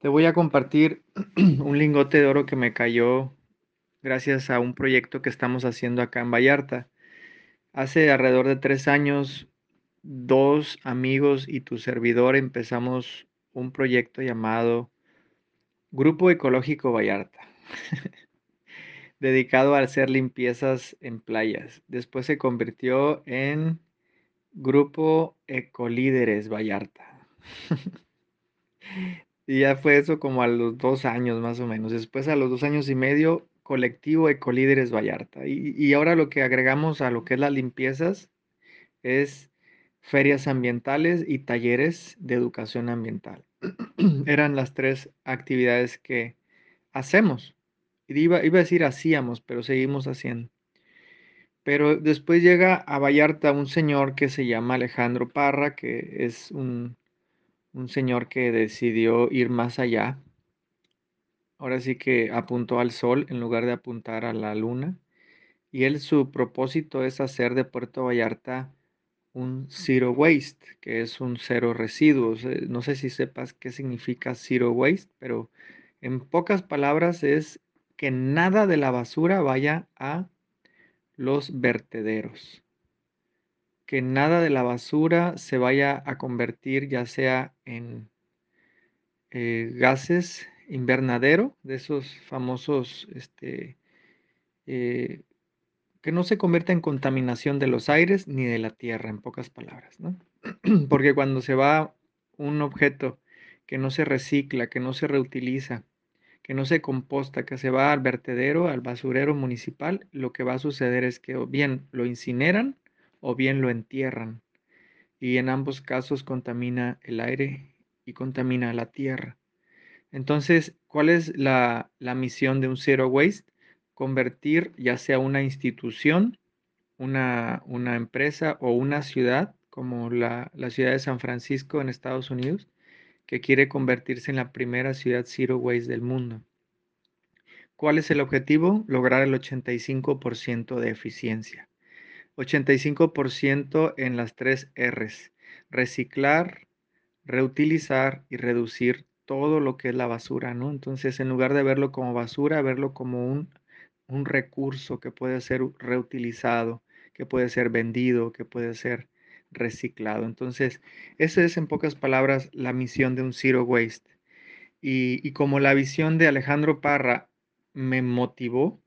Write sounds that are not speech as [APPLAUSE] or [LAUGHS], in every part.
Te voy a compartir [CLEARS THROAT] un lingote de oro que me cayó gracias a un proyecto que estamos haciendo acá en Vallarta. Hace alrededor de tres años, dos amigos y tu servidor empezamos un proyecto llamado Grupo Ecológico Vallarta, [LAUGHS] dedicado a hacer limpiezas en playas. Después se convirtió en Grupo Ecolíderes Vallarta. [LAUGHS] Y ya fue eso como a los dos años más o menos. Después a los dos años y medio, colectivo Ecolíderes Vallarta. Y, y ahora lo que agregamos a lo que es las limpiezas es ferias ambientales y talleres de educación ambiental. [CLEARS THROAT] Eran las tres actividades que hacemos. Iba, iba a decir hacíamos, pero seguimos haciendo. Pero después llega a Vallarta un señor que se llama Alejandro Parra, que es un un señor que decidió ir más allá. Ahora sí que apuntó al sol en lugar de apuntar a la luna. Y él su propósito es hacer de Puerto Vallarta un zero waste, que es un cero residuos. Eh, no sé si sepas qué significa zero waste, pero en pocas palabras es que nada de la basura vaya a los vertederos que nada de la basura se vaya a convertir ya sea en eh, gases invernadero, de esos famosos, este, eh, que no se convierta en contaminación de los aires ni de la tierra, en pocas palabras, ¿no? [CLEARS THROAT] Porque cuando se va un objeto que no se recicla, que no se reutiliza, que no se composta, que se va al vertedero, al basurero municipal, lo que va a suceder es que bien lo incineran o bien lo entierran, y en ambos casos contamina el aire y contamina la tierra. Entonces, ¿cuál es la, misión de un Zero Waste? Convertir ya sea una institución, una, una empresa o una ciudad, como la, la ciudad de San Francisco en Estados Unidos, que quiere convertirse en la primera ciudad Zero Waste del mundo. ¿Cuál es el objetivo? Lograr el 85% de eficiencia. 85% en las tres Rs. Reciclar, reutilizar y reducir todo lo que es la basura, ¿no? Entonces, en lugar de verlo como basura, verlo como un, un recurso que puede ser reutilizado, que puede ser vendido, que puede ser reciclado. Entonces, esa es en pocas palabras la misión de un Zero Waste. Y, y como la visión de Alejandro Parra me motivó,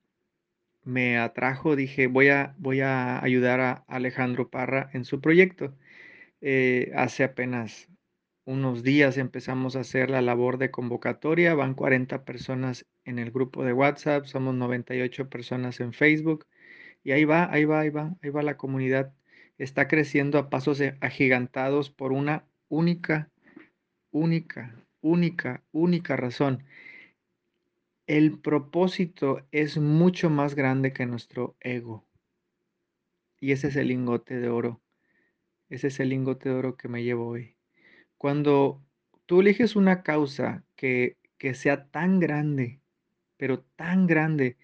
me atrajo, dije, voy a, voy a ayudar a Alejandro Parra en su proyecto. Eh, hace apenas unos días empezamos a hacer la labor de convocatoria, van 40 personas en el grupo de WhatsApp, somos 98 personas en Facebook y ahí va, ahí va, ahí va, ahí va la comunidad. Está creciendo a pasos agigantados por una única, única, única, única razón el propósito es mucho más grande que nuestro ego. Y ese es el lingote de oro. Ese es el lingote de oro que me llevo hoy. Cuando tú eliges una causa que, que sea tan grande, pero tan grande,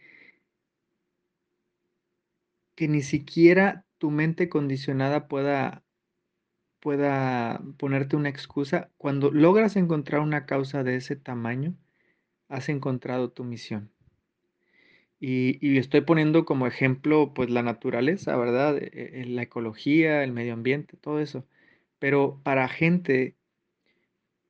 que ni siquiera tu mente condicionada pueda, pueda ponerte una excusa, cuando logras encontrar una causa de ese tamaño, has encontrado tu misión. Y, estoy poniendo como ejemplo, pues, la naturaleza, ¿verdad? E, e, la ecología, el medio ambiente, todo eso. Pero para gente,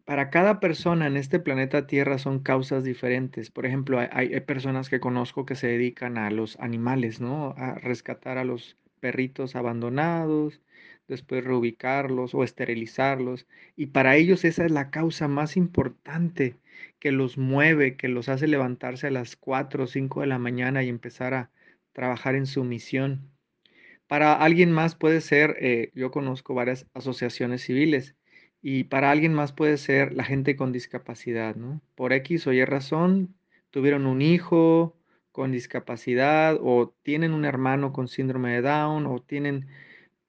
para cada persona en este planeta Tierra son causas diferentes. Por ejemplo, hay, hay personas que conozco que se dedican a los animales, ¿no? A rescatar a los perritos abandonados, después reubicarlos o esterilizarlos. Y para ellos esa es la causa más importante que los mueve, que los hace levantarse a las 4 o 5 de la mañana y empezar a trabajar en su misión. Para alguien más puede ser, eh, yo conozco varias asociaciones civiles, y para alguien más puede ser la gente con discapacidad, ¿no? Por X o Y razón, tuvieron un hijo con discapacidad o tienen un hermano con síndrome de Down o tienen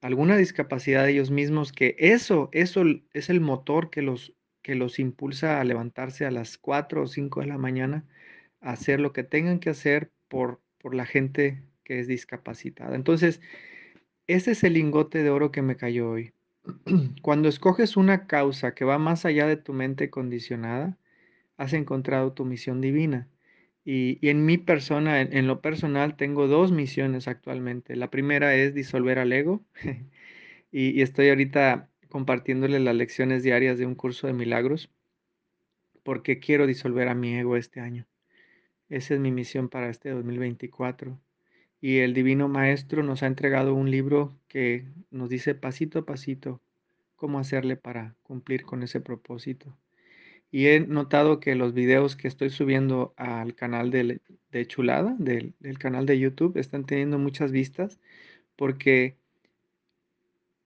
alguna discapacidad de ellos mismos, que eso, eso es el motor que los, que los impulsa a levantarse a las 4 o 5 de la mañana, a hacer lo que tengan que hacer por, por la gente que es discapacitada. Entonces, ese es el lingote de oro que me cayó hoy. [CLEARS THROAT] Cuando escoges una causa que va más allá de tu mente condicionada, has encontrado tu misión divina. Y, en mi persona, en, en, lo personal, tengo dos misiones actualmente. La primera es disolver al ego. [LAUGHS] y, y estoy ahorita compartiéndole las lecciones diarias de un curso de milagros porque quiero disolver a mi ego este año. Esa es mi misión para este 2024. Y el Divino Maestro nos ha entregado un libro que nos dice pasito a pasito cómo hacerle para cumplir con ese propósito. Y he notado que los videos que estoy subiendo al canal de, de Chulada, del, del canal de YouTube, están teniendo muchas vistas porque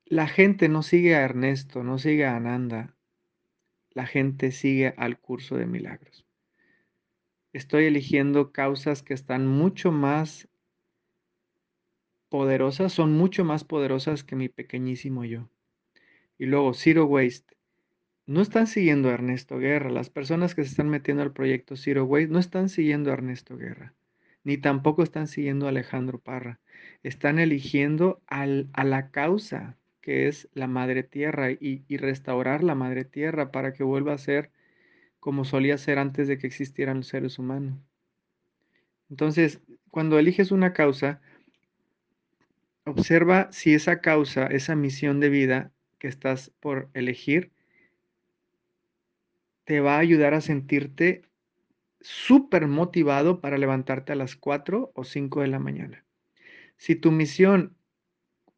la gente no sigue a Ernesto, no sigue a Ananda, la gente sigue al curso de milagros. Estoy eligiendo causas que están mucho más poderosas, son mucho más poderosas que mi pequeñísimo yo. Y luego, Zero Waste. No están siguiendo a Ernesto Guerra. Las personas que se están metiendo al proyecto Zero Waste no están siguiendo a Ernesto Guerra, ni tampoco están siguiendo a Alejandro Parra. Están eligiendo a la causa que es la madre tierra y, restaurar la madre tierra para que vuelva a ser como solía ser antes de que existieran los seres humanos. Entonces, cuando eliges una causa, observa si esa causa, esa misión de vida que estás por elegir, te va a ayudar a sentirte súper motivado para levantarte a las 4 o 5 de la mañana. Si tu misión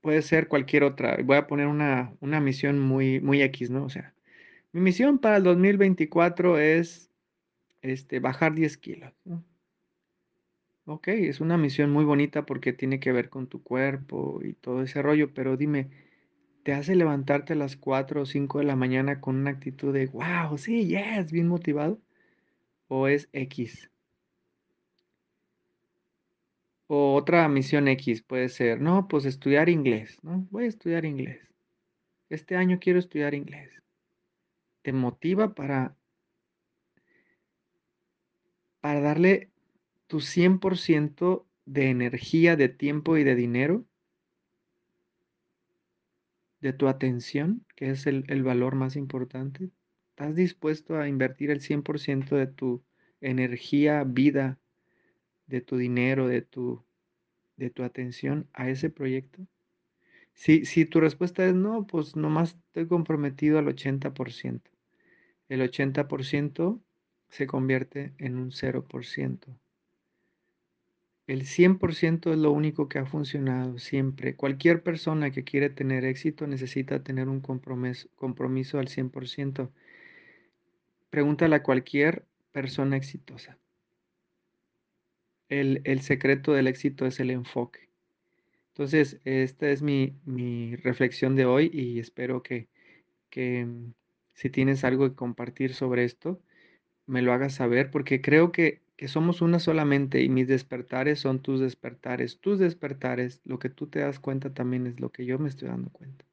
puede ser cualquier otra. Voy a poner una, una misión muy, muy X, ¿no? O sea, mi misión para el 2024 es este, bajar 10 kilos. Ok, es una misión muy bonita porque tiene que ver con tu cuerpo y todo ese rollo, pero dime, ¿te hace levantarte a las 4 o 5 de la mañana con una actitud de, wow, sí, yes, bien motivado? ¿O es X? O otra misión X puede ser, no, pues estudiar inglés, ¿no? Voy a estudiar inglés. Este año quiero estudiar inglés. ¿Te motiva para, para darle tu 100% de energía, de tiempo y de dinero? ¿De tu atención, que es el, el valor más importante? ¿Estás dispuesto a invertir el 100% de tu energía, vida, de tu dinero, de tu, de tu atención a ese proyecto? Si, si tu respuesta es no, pues nomás estoy comprometido al 80%. El 80% se convierte en un 0%. El 100% es lo único que ha funcionado siempre. Cualquier persona que quiere tener éxito necesita tener un compromiso, al 100%. Pregúntale a cualquier persona exitosa el, el, secreto del éxito es el enfoque. Entonces, esta es mi, mi reflexión de hoy y espero que, que, mm, si tienes algo que compartir sobre esto, me lo hagas saber porque creo que, que somos una solamente y mis despertares son tus despertares. Tus despertares, lo que tú te das cuenta también es lo que yo me estoy dando cuenta.